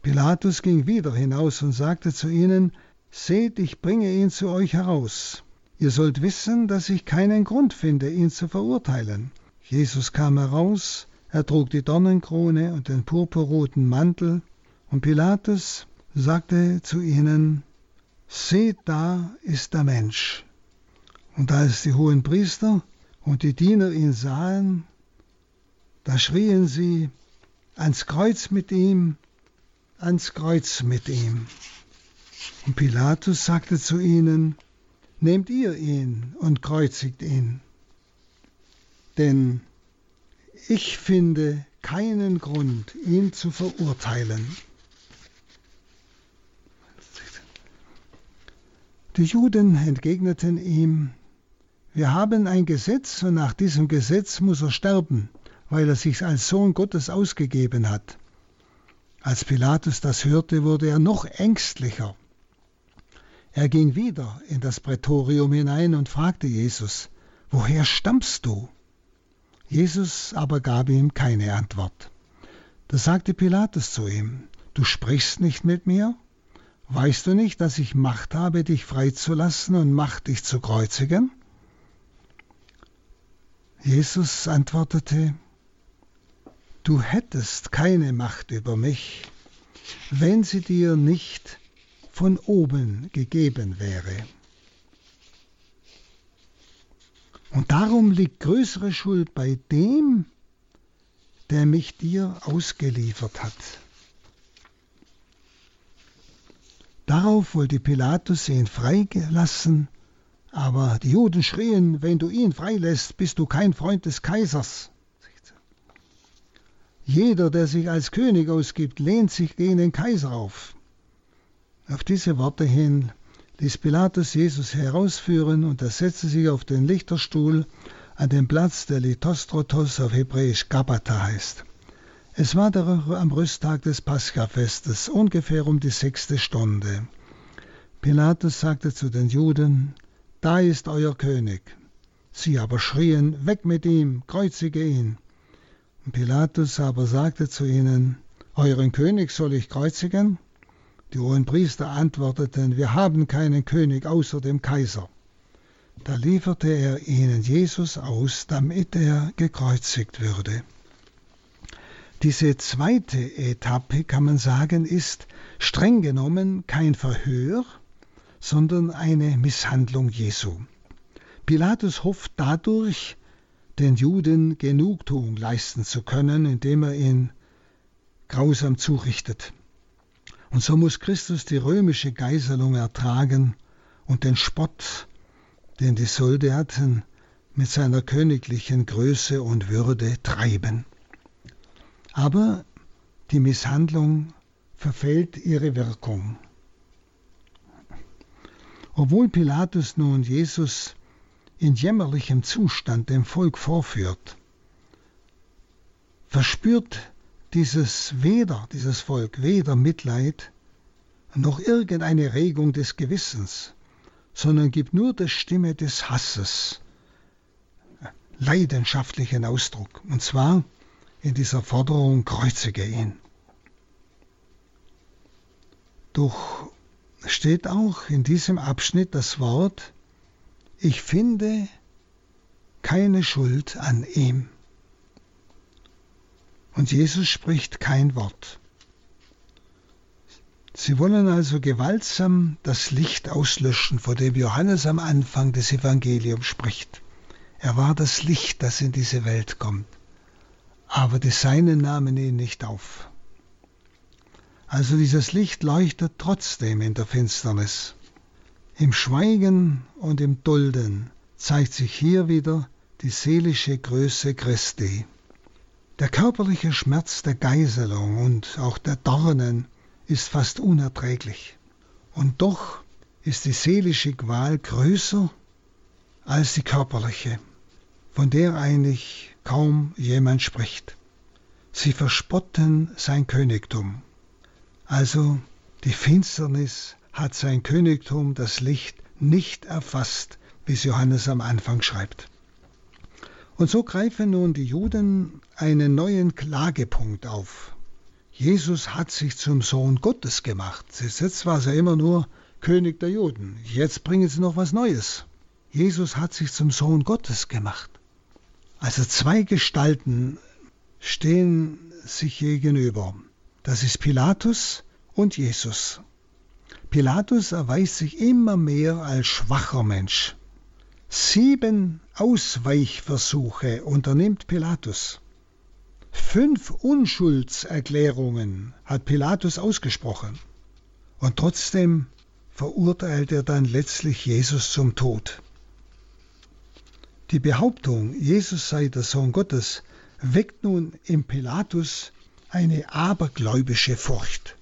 Pilatus ging wieder hinaus und sagte zu ihnen, Seht, ich bringe ihn zu euch heraus. Ihr sollt wissen, dass ich keinen Grund finde, ihn zu verurteilen. Jesus kam heraus, er trug die Dornenkrone und den purpurroten Mantel, und Pilatus sagte zu ihnen, Seht, da ist der Mensch. Und als die hohen Priester und die Diener ihn sahen, da schrien sie, ans Kreuz mit ihm, ans Kreuz mit ihm. Und Pilatus sagte zu ihnen, Nehmt ihr ihn und kreuzigt ihn denn ich finde keinen Grund, ihn zu verurteilen. Die Juden entgegneten ihm, wir haben ein Gesetz und nach diesem Gesetz muss er sterben, weil er sich als Sohn Gottes ausgegeben hat. Als Pilatus das hörte, wurde er noch ängstlicher. Er ging wieder in das Prätorium hinein und fragte Jesus, woher stammst du? Jesus aber gab ihm keine Antwort. Da sagte Pilatus zu ihm, Du sprichst nicht mit mir? Weißt du nicht, dass ich Macht habe, dich freizulassen und Macht, dich zu kreuzigen? Jesus antwortete, Du hättest keine Macht über mich, wenn sie dir nicht von oben gegeben wäre. Und darum liegt größere Schuld bei dem, der mich dir ausgeliefert hat. Darauf wollte Pilatus ihn freigelassen, aber die Juden schrien, wenn du ihn freilässt, bist du kein Freund des Kaisers. Jeder, der sich als König ausgibt, lehnt sich gegen den Kaiser auf. Auf diese Worte hin ließ Pilatus Jesus herausführen und er setzte sich auf den Lichterstuhl an den Platz, der Lithostrotos auf Hebräisch Gabata heißt. Es war am Rüsttag des Paschafestes, ungefähr um die sechste Stunde. Pilatus sagte zu den Juden, da ist euer König. Sie aber schrien, weg mit ihm, kreuzige ihn. Pilatus aber sagte zu ihnen, euren König soll ich kreuzigen? Die hohen Priester antworteten, wir haben keinen König außer dem Kaiser. Da lieferte er ihnen Jesus aus, damit er gekreuzigt würde. Diese zweite Etappe, kann man sagen, ist streng genommen kein Verhör, sondern eine Misshandlung Jesu. Pilatus hofft dadurch, den Juden Genugtuung leisten zu können, indem er ihn grausam zurichtet. Und so muss Christus die römische Geiselung ertragen und den Spott, den die Soldaten mit seiner königlichen Größe und Würde treiben. Aber die Misshandlung verfällt ihre Wirkung. Obwohl Pilatus nun Jesus in jämmerlichem Zustand dem Volk vorführt, verspürt dieses weder, dieses Volk, weder Mitleid noch irgendeine Regung des Gewissens, sondern gibt nur der Stimme des Hasses leidenschaftlichen Ausdruck, und zwar in dieser Forderung, kreuzige ihn. Doch steht auch in diesem Abschnitt das Wort, ich finde keine Schuld an ihm. Und Jesus spricht kein Wort. Sie wollen also gewaltsam das Licht auslöschen, vor dem Johannes am Anfang des Evangeliums spricht. Er war das Licht, das in diese Welt kommt. Aber die Seinen nahmen ihn nicht auf. Also dieses Licht leuchtet trotzdem in der Finsternis. Im Schweigen und im Dulden zeigt sich hier wieder die seelische Größe Christi. Der körperliche Schmerz der Geiselung und auch der Dornen ist fast unerträglich. Und doch ist die seelische Qual größer als die körperliche, von der eigentlich kaum jemand spricht. Sie verspotten sein Königtum. Also die Finsternis hat sein Königtum, das Licht, nicht erfasst, wie es Johannes am Anfang schreibt. Und so greifen nun die Juden einen neuen Klagepunkt auf. Jesus hat sich zum Sohn Gottes gemacht. Jetzt war er immer nur König der Juden. Jetzt bringen sie noch was Neues. Jesus hat sich zum Sohn Gottes gemacht. Also zwei Gestalten stehen sich gegenüber. Das ist Pilatus und Jesus. Pilatus erweist sich immer mehr als schwacher Mensch. Sieben Ausweichversuche unternimmt Pilatus. Fünf Unschuldserklärungen hat Pilatus ausgesprochen. Und trotzdem verurteilt er dann letztlich Jesus zum Tod. Die Behauptung, Jesus sei der Sohn Gottes, weckt nun im Pilatus eine abergläubische Furcht.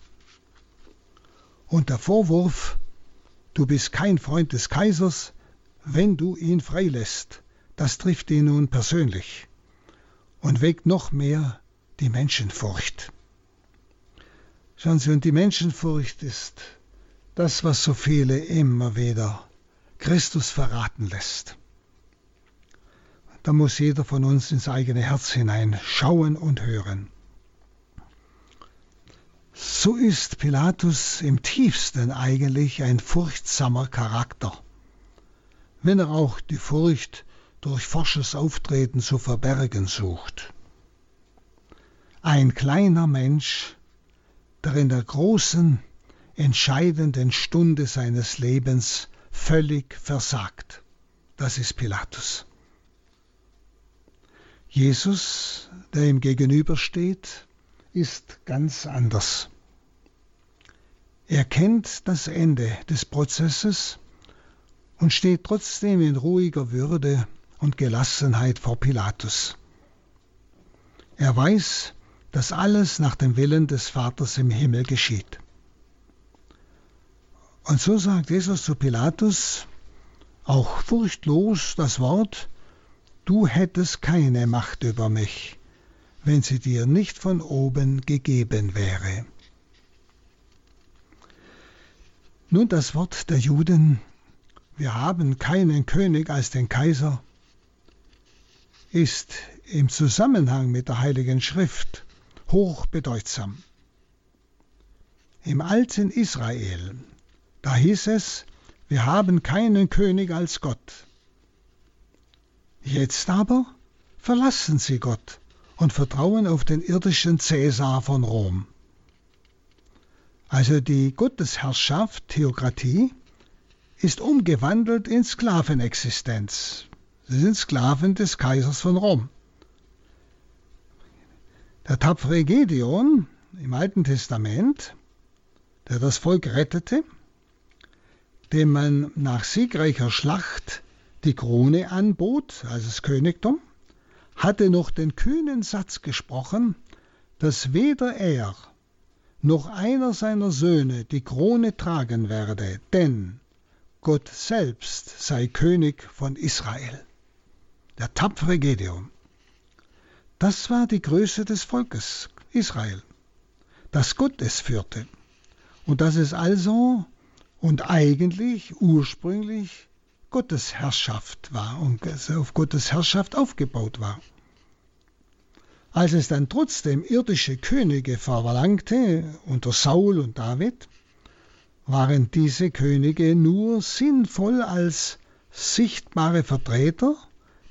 Und der Vorwurf, du bist kein Freund des Kaisers, wenn du ihn freilässt, das trifft ihn nun persönlich und weckt noch mehr die Menschenfurcht. Schauen Sie, und die Menschenfurcht ist das, was so viele immer wieder Christus verraten lässt. Da muss jeder von uns ins eigene Herz hinein schauen und hören. So ist Pilatus im tiefsten eigentlich ein furchtsamer Charakter, wenn er auch die Furcht durch forsches Auftreten zu verbergen sucht. Ein kleiner Mensch, der in der großen, entscheidenden Stunde seines Lebens völlig versagt. Das ist Pilatus. Jesus, der ihm gegenübersteht, ist ganz anders. Er kennt das Ende des Prozesses und steht trotzdem in ruhiger Würde und Gelassenheit vor Pilatus. Er weiß, dass alles nach dem Willen des Vaters im Himmel geschieht. Und so sagt Jesus zu Pilatus, auch furchtlos das Wort, du hättest keine Macht über mich, wenn sie dir nicht von oben gegeben wäre. Nun das Wort der Juden, wir haben keinen König als den Kaiser, ist im Zusammenhang mit der Heiligen Schrift hochbedeutsam. Im alten Israel, da hieß es, wir haben keinen König als Gott. Jetzt aber verlassen sie Gott und vertrauen auf den irdischen Cäsar von Rom. Also die Gottesherrschaft, Theokratie, ist umgewandelt in Sklavenexistenz. Sie sind Sklaven des Kaisers von Rom. Der tapfere Gedeon im Alten Testament, der das Volk rettete, dem man nach siegreicher Schlacht die Krone anbot, also das Königtum, hatte noch den kühnen Satz gesprochen, dass weder er noch einer seiner Söhne die Krone tragen werde, denn Gott selbst sei König von Israel. Der tapfere Gedeon. Das war die Größe des Volkes Israel, dass Gott es führte und dass es also und eigentlich ursprünglich Gottes Herrschaft war und auf Gottes Herrschaft aufgebaut war. Als es dann trotzdem irdische Könige verlangte, unter Saul und David, waren diese Könige nur sinnvoll als sichtbare Vertreter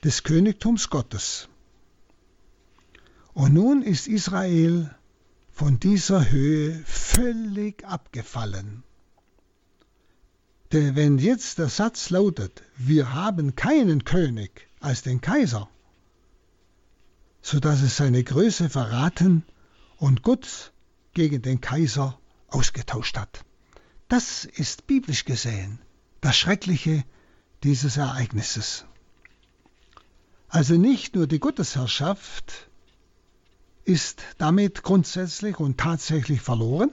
des Königtums Gottes. Und nun ist Israel von dieser Höhe völlig abgefallen. Denn wenn jetzt der Satz lautet, wir haben keinen König als den Kaiser, so dass es seine Größe verraten und Gott gegen den Kaiser ausgetauscht hat. Das ist biblisch gesehen das Schreckliche dieses Ereignisses. Also nicht nur die Gottesherrschaft ist damit grundsätzlich und tatsächlich verloren,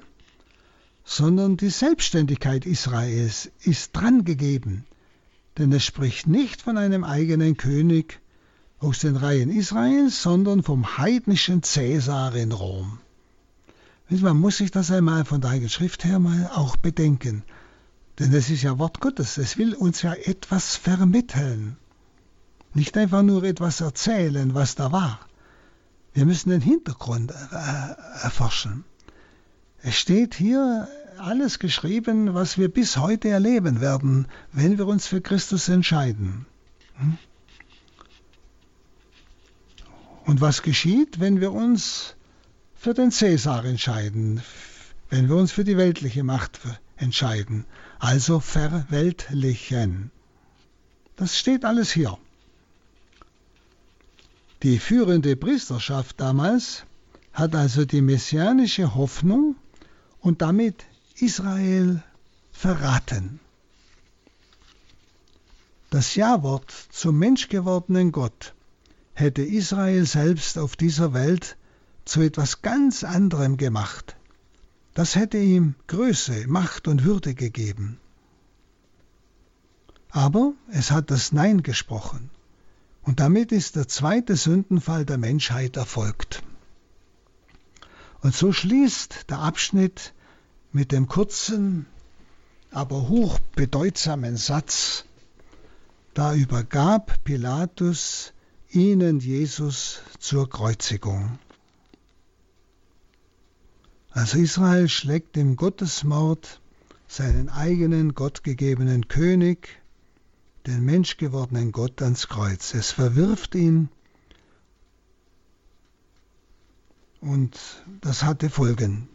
sondern die Selbstständigkeit Israels ist drangegeben, denn es spricht nicht von einem eigenen König aus den Reihen Israels, sondern vom heidnischen Cäsar in Rom. Man muss sich das einmal von der Heiligen Schrift her mal auch bedenken. Denn es ist ja Wort Gottes. Es will uns ja etwas vermitteln. Nicht einfach nur etwas erzählen, was da war. Wir müssen den Hintergrund äh, erforschen. Es steht hier alles geschrieben, was wir bis heute erleben werden, wenn wir uns für Christus entscheiden. Hm? Und was geschieht, wenn wir uns für den Cäsar entscheiden, wenn wir uns für die weltliche Macht entscheiden, also verweltlichen. Das steht alles hier. Die führende Priesterschaft damals hat also die messianische Hoffnung und damit Israel verraten. Das Ja-Wort zum menschgewordenen Gott hätte Israel selbst auf dieser Welt zu etwas ganz anderem gemacht. Das hätte ihm Größe, Macht und Würde gegeben. Aber es hat das Nein gesprochen. Und damit ist der zweite Sündenfall der Menschheit erfolgt. Und so schließt der Abschnitt mit dem kurzen, aber hochbedeutsamen Satz, da übergab Pilatus ihnen Jesus zur Kreuzigung. Also Israel schlägt dem Gottesmord seinen eigenen gottgegebenen König, den menschgewordenen Gott ans Kreuz. Es verwirft ihn und das hatte Folgen.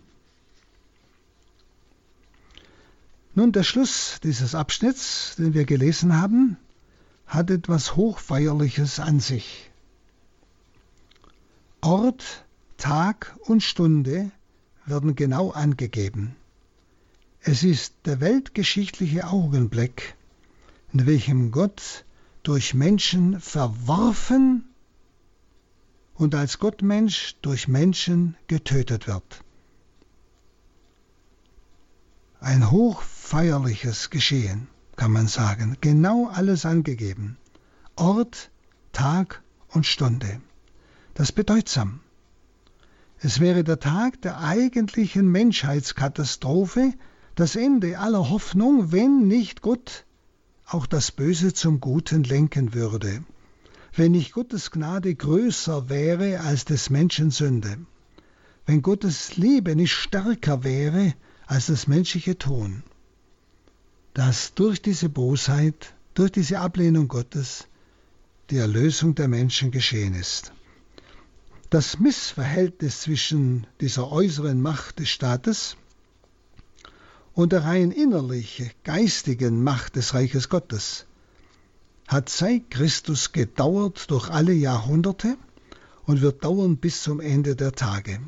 Nun, der Schluss dieses Abschnitts, den wir gelesen haben, hat etwas Hochfeierliches an sich. Ort, Tag und Stunde werden genau angegeben. Es ist der weltgeschichtliche Augenblick, in welchem Gott durch Menschen verworfen und als Gottmensch durch Menschen getötet wird. Ein hochfeierliches Geschehen kann man sagen. Genau alles angegeben. Ort, Tag und Stunde. Das bedeutsam. Es wäre der Tag der eigentlichen Menschheitskatastrophe, das Ende aller Hoffnung, wenn nicht Gott auch das Böse zum Guten lenken würde, wenn nicht Gottes Gnade größer wäre als des Menschen Sünde, wenn Gottes Liebe nicht stärker wäre als das menschliche Tun dass durch diese Bosheit, durch diese Ablehnung Gottes die Erlösung der Menschen geschehen ist. Das Missverhältnis zwischen dieser äußeren Macht des Staates und der rein innerlichen, geistigen Macht des Reiches Gottes hat seit Christus gedauert durch alle Jahrhunderte und wird dauern bis zum Ende der Tage.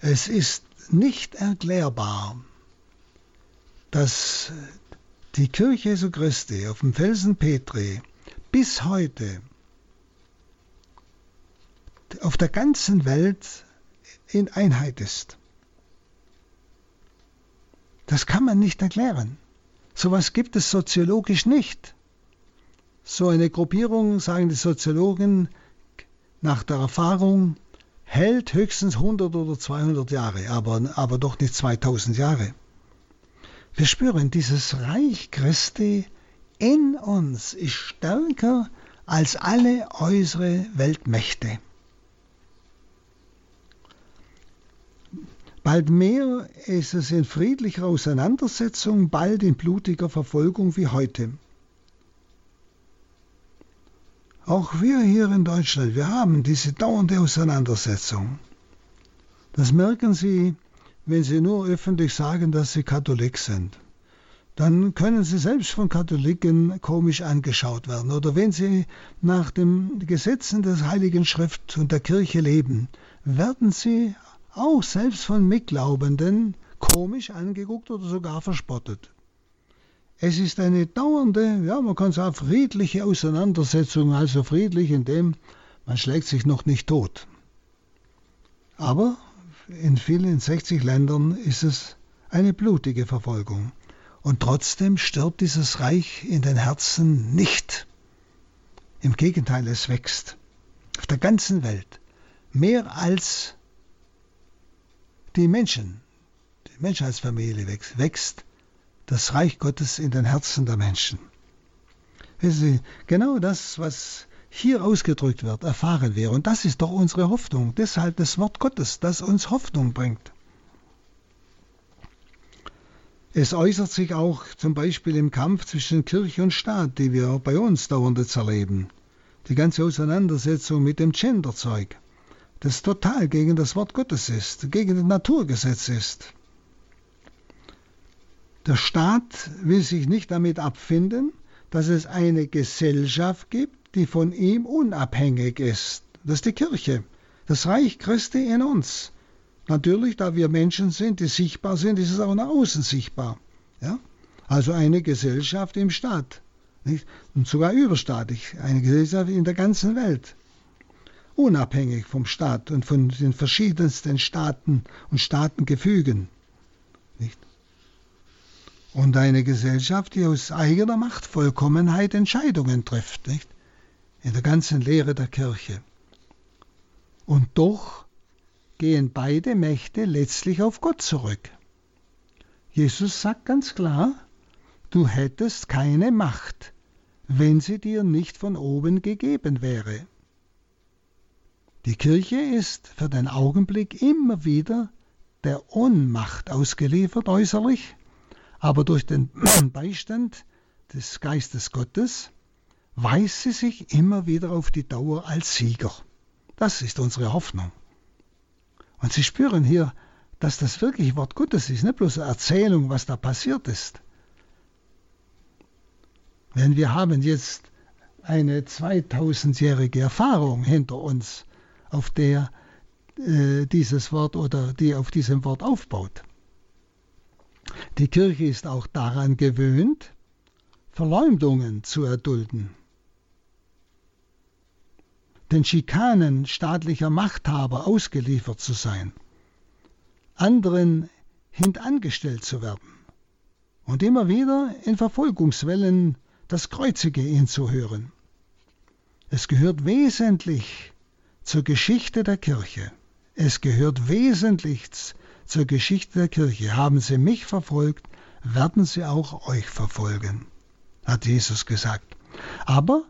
Es ist nicht erklärbar, dass die Kirche Jesu Christi auf dem Felsen Petri bis heute auf der ganzen Welt in Einheit ist. Das kann man nicht erklären. So etwas gibt es soziologisch nicht. So eine Gruppierung, sagen die Soziologen, nach der Erfahrung, hält höchstens 100 oder 200 Jahre, aber, aber doch nicht 2000 Jahre. Wir spüren, dieses Reich Christi in uns ist stärker als alle äußere Weltmächte. Bald mehr ist es in friedlicher Auseinandersetzung, bald in blutiger Verfolgung wie heute. Auch wir hier in Deutschland, wir haben diese dauernde Auseinandersetzung. Das merken Sie wenn Sie nur öffentlich sagen, dass Sie Katholik sind. Dann können Sie selbst von Katholiken komisch angeschaut werden. Oder wenn Sie nach den Gesetzen des Heiligen Schrift und der Kirche leben, werden Sie auch selbst von Mitglaubenden komisch angeguckt oder sogar verspottet. Es ist eine dauernde, ja, man kann sagen, friedliche Auseinandersetzung, also friedlich, indem man schlägt sich noch nicht tot. Aber in vielen 60 Ländern ist es eine blutige Verfolgung. Und trotzdem stirbt dieses Reich in den Herzen nicht. Im Gegenteil, es wächst. Auf der ganzen Welt. Mehr als die Menschen, die Menschheitsfamilie wächst, wächst das Reich Gottes in den Herzen der Menschen. Wissen Sie, genau das, was hier ausgedrückt wird, erfahren wir. Und das ist doch unsere Hoffnung. Deshalb das Wort Gottes, das uns Hoffnung bringt. Es äußert sich auch zum Beispiel im Kampf zwischen Kirche und Staat, die wir bei uns dauernd jetzt erleben. Die ganze Auseinandersetzung mit dem Genderzeug, das total gegen das Wort Gottes ist, gegen das Naturgesetz ist. Der Staat will sich nicht damit abfinden, dass es eine Gesellschaft gibt, die von ihm unabhängig ist. Das ist die Kirche, das Reich Christi in uns. Natürlich, da wir Menschen sind, die sichtbar sind, ist es auch nach außen sichtbar. Ja? Also eine Gesellschaft im Staat. Nicht? Und sogar überstaatlich. Eine Gesellschaft in der ganzen Welt. Unabhängig vom Staat und von den verschiedensten Staaten und Staatengefügen. Nicht? Und eine Gesellschaft, die aus eigener Machtvollkommenheit Entscheidungen trifft. Nicht? In der ganzen Lehre der Kirche. Und doch gehen beide Mächte letztlich auf Gott zurück. Jesus sagt ganz klar, du hättest keine Macht, wenn sie dir nicht von oben gegeben wäre. Die Kirche ist für den Augenblick immer wieder der Ohnmacht ausgeliefert äußerlich, aber durch den Beistand des Geistes Gottes weiß sie sich immer wieder auf die Dauer als Sieger. Das ist unsere Hoffnung. Und Sie spüren hier, dass das wirklich Wort Gottes ist, nicht bloß eine Erzählung, was da passiert ist. Denn wir haben jetzt eine 2000-jährige Erfahrung hinter uns, auf der äh, dieses Wort oder die auf diesem Wort aufbaut. Die Kirche ist auch daran gewöhnt, Verleumdungen zu erdulden den Schikanen staatlicher Machthaber ausgeliefert zu sein, anderen hintangestellt zu werden und immer wieder in Verfolgungswellen das Kreuzige ihn zu hören. Es gehört wesentlich zur Geschichte der Kirche. Es gehört wesentlich zur Geschichte der Kirche. Haben Sie mich verfolgt, werden sie auch euch verfolgen, hat Jesus gesagt. Aber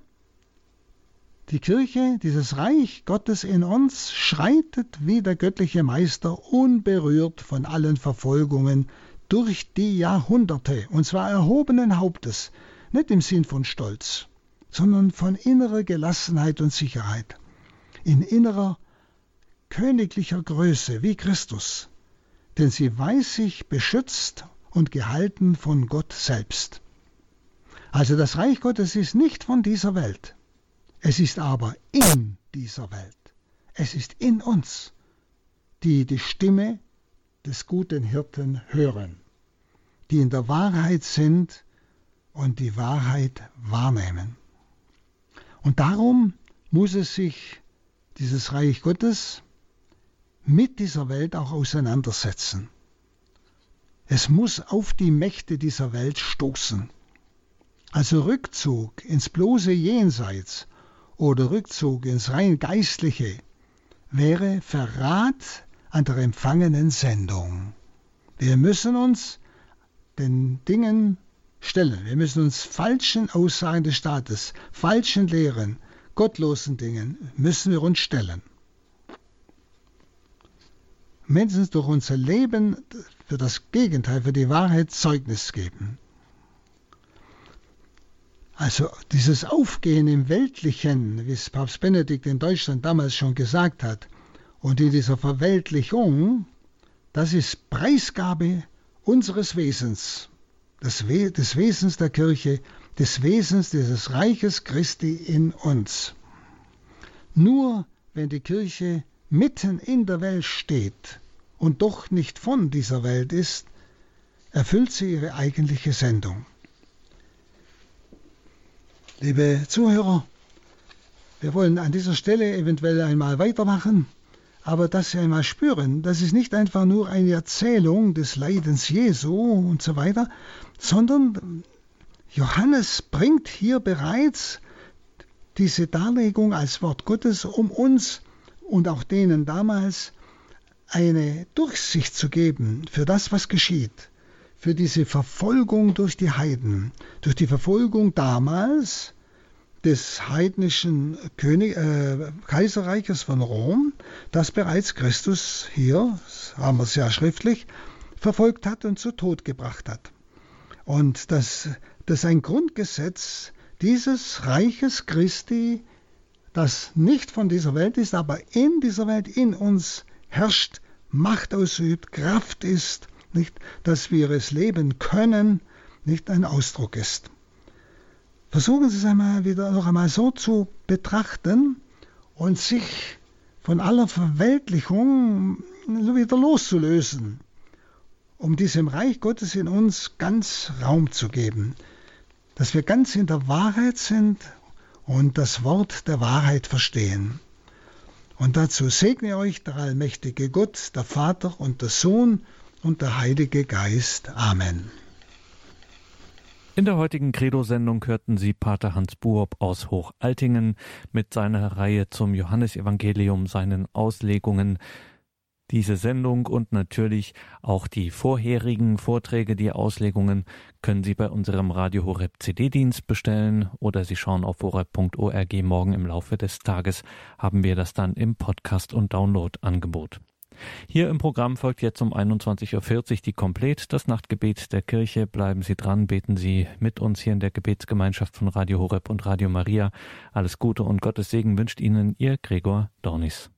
die Kirche, dieses Reich Gottes in uns, schreitet wie der göttliche Meister unberührt von allen Verfolgungen durch die Jahrhunderte, und zwar erhobenen Hauptes, nicht im Sinn von Stolz, sondern von innerer Gelassenheit und Sicherheit, in innerer königlicher Größe wie Christus, denn sie weiß sich beschützt und gehalten von Gott selbst. Also das Reich Gottes ist nicht von dieser Welt. Es ist aber in dieser Welt, es ist in uns, die die Stimme des guten Hirten hören, die in der Wahrheit sind und die Wahrheit wahrnehmen. Und darum muss es sich dieses Reich Gottes mit dieser Welt auch auseinandersetzen. Es muss auf die Mächte dieser Welt stoßen. Also Rückzug ins bloße Jenseits oder Rückzug ins rein geistliche wäre Verrat an der empfangenen Sendung. Wir müssen uns den Dingen stellen. Wir müssen uns falschen Aussagen des Staates, falschen Lehren, gottlosen Dingen, müssen wir uns stellen. Mindestens durch unser Leben für das Gegenteil, für die Wahrheit Zeugnis geben. Also dieses Aufgehen im Weltlichen, wie es Papst Benedikt in Deutschland damals schon gesagt hat, und in dieser Verweltlichung, das ist Preisgabe unseres Wesens, des, We des Wesens der Kirche, des Wesens dieses Reiches Christi in uns. Nur wenn die Kirche mitten in der Welt steht und doch nicht von dieser Welt ist, erfüllt sie ihre eigentliche Sendung. Liebe Zuhörer, wir wollen an dieser Stelle eventuell einmal weitermachen, aber dass Sie einmal spüren, das ist nicht einfach nur eine Erzählung des Leidens Jesu und so weiter, sondern Johannes bringt hier bereits diese Darlegung als Wort Gottes, um uns und auch denen damals eine Durchsicht zu geben für das, was geschieht, für diese Verfolgung durch die Heiden, durch die Verfolgung damals des heidnischen König, äh, Kaiserreiches von Rom, das bereits Christus hier, haben wir es ja schriftlich, verfolgt hat und zu Tod gebracht hat. Und dass das ein Grundgesetz dieses Reiches Christi, das nicht von dieser Welt ist, aber in dieser Welt in uns herrscht, Macht ausübt, Kraft ist, nicht, dass wir es leben können, nicht ein Ausdruck ist. Versuchen Sie es einmal wieder noch einmal so zu betrachten und sich von aller Verweltlichung wieder loszulösen, um diesem Reich Gottes in uns ganz Raum zu geben, dass wir ganz in der Wahrheit sind und das Wort der Wahrheit verstehen. Und dazu segne euch der allmächtige Gott, der Vater und der Sohn und der Heilige Geist. Amen. In der heutigen Credo-Sendung hörten Sie Pater Hans Buob aus Hochaltingen mit seiner Reihe zum Johannesevangelium, seinen Auslegungen diese Sendung und natürlich auch die vorherigen Vorträge, die Auslegungen können Sie bei unserem Radio Horeb CD-Dienst bestellen oder Sie schauen auf horeb.org. Morgen im Laufe des Tages haben wir das dann im Podcast- und Download-Angebot. Hier im Programm folgt jetzt um 21.40 Uhr die Komplett, das Nachtgebet der Kirche. Bleiben Sie dran, beten Sie mit uns hier in der Gebetsgemeinschaft von Radio Horeb und Radio Maria. Alles Gute und Gottes Segen wünscht Ihnen Ihr Gregor Dornis.